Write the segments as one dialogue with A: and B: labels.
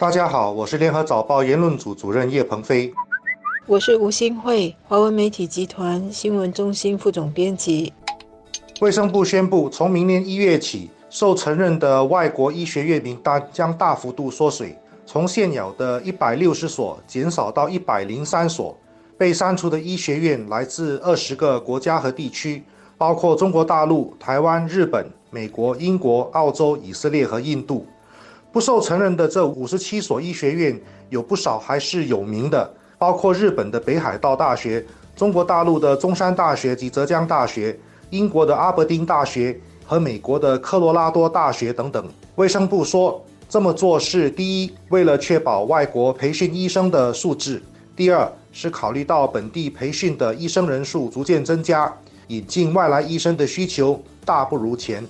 A: 大家好，我是联合早报言论组主任叶鹏飞。
B: 我是吴新慧，华文媒体集团新闻中心副总编辑。
A: 卫生部宣布，从明年一月起，受承认的外国医学院名单将大幅度缩水，从现有的一百六十所减少到一百零三所。被删除的医学院来自二十个国家和地区，包括中国大陆、台湾、日本、美国、英国、澳洲、以色列和印度。不受承认的这五十七所医学院，有不少还是有名的。包括日本的北海道大学、中国大陆的中山大学及浙江大学、英国的阿伯丁大学和美国的科罗拉多大学等等。卫生部说，这么做是第一，为了确保外国培训医生的素质；第二，是考虑到本地培训的医生人数逐渐增加，引进外来医生的需求大不如前。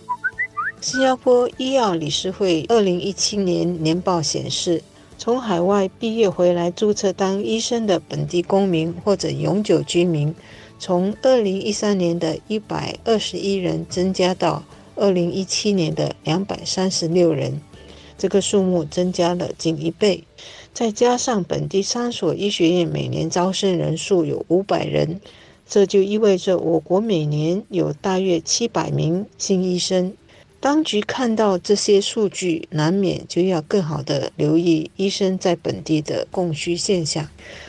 B: 新加坡医药理事会二零一七年年报显示。从海外毕业回来注册当医生的本地公民或者永久居民，从二零一三年的一百二十一人增加到二零一七年的两百三十六人，这个数目增加了近一倍。再加上本地三所医学院每年招生人数有五百人，这就意味着我国每年有大约七百名新医生。当局看到这些数据，难免就要更好的留意医生在本地的供需现象。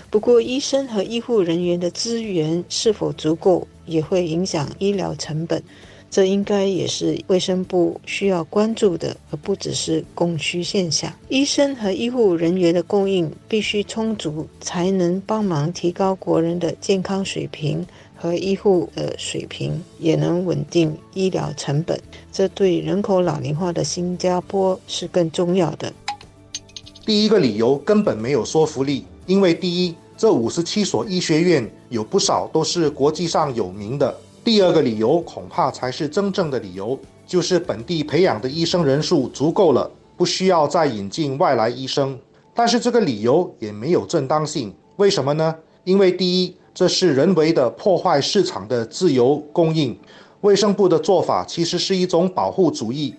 B: 不过，医生和医护人员的资源是否足够，也会影响医疗成本。这应该也是卫生部需要关注的，而不只是供需现象。医生和医护人员的供应必须充足，才能帮忙提高国人的健康水平。和医护的水平也能稳定医疗成本，这对人口老龄化的新加坡是更重要的。
A: 第一个理由根本没有说服力，因为第一，这五十七所医学院有不少都是国际上有名的；第二个理由恐怕才是真正的理由，就是本地培养的医生人数足够了，不需要再引进外来医生。但是这个理由也没有正当性，为什么呢？因为第一。这是人为的破坏市场的自由供应。卫生部的做法其实是一种保护主义。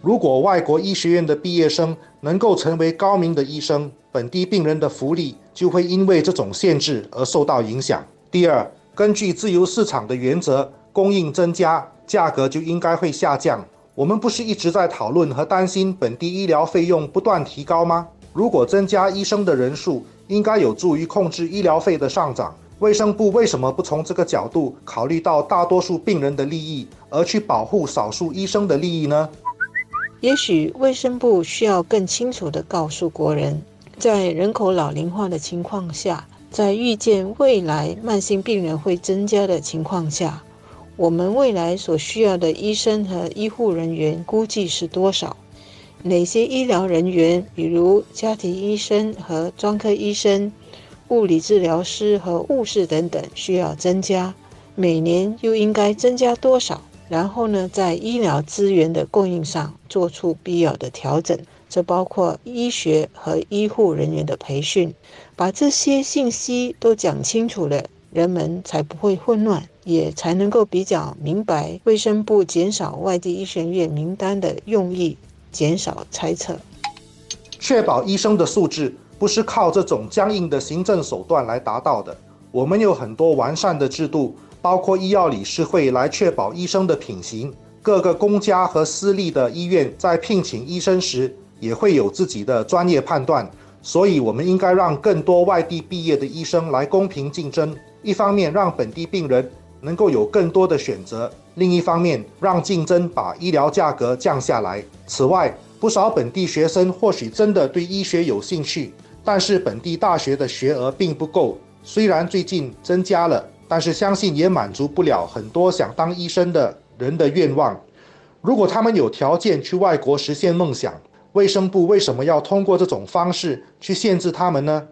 A: 如果外国医学院的毕业生能够成为高明的医生，本地病人的福利就会因为这种限制而受到影响。第二，根据自由市场的原则，供应增加，价格就应该会下降。我们不是一直在讨论和担心本地医疗费用不断提高吗？如果增加医生的人数，应该有助于控制医疗费的上涨。卫生部为什么不从这个角度考虑到大多数病人的利益，而去保护少数医生的利益呢？
B: 也许卫生部需要更清楚地告诉国人，在人口老龄化的情况下，在预见未来慢性病人会增加的情况下，我们未来所需要的医生和医护人员估计是多少？哪些医疗人员，比如家庭医生和专科医生？物理治疗师和护士等等需要增加，每年又应该增加多少？然后呢，在医疗资源的供应上做出必要的调整，这包括医学和医护人员的培训。把这些信息都讲清楚了，人们才不会混乱，也才能够比较明白卫生部减少外地医学院名单的用意，减少猜测，
A: 确保医生的素质。不是靠这种僵硬的行政手段来达到的。我们有很多完善的制度，包括医药理事会来确保医生的品行。各个公家和私立的医院在聘请医生时，也会有自己的专业判断。所以，我们应该让更多外地毕业的医生来公平竞争。一方面，让本地病人能够有更多的选择；另一方面，让竞争把医疗价格降下来。此外，不少本地学生或许真的对医学有兴趣。但是本地大学的学额并不够，虽然最近增加了，但是相信也满足不了很多想当医生的人的愿望。如果他们有条件去外国实现梦想，卫生部为什么要通过这种方式去限制他们呢？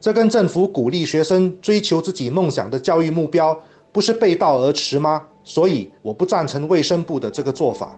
A: 这跟政府鼓励学生追求自己梦想的教育目标不是背道而驰吗？所以我不赞成卫生部的这个做法。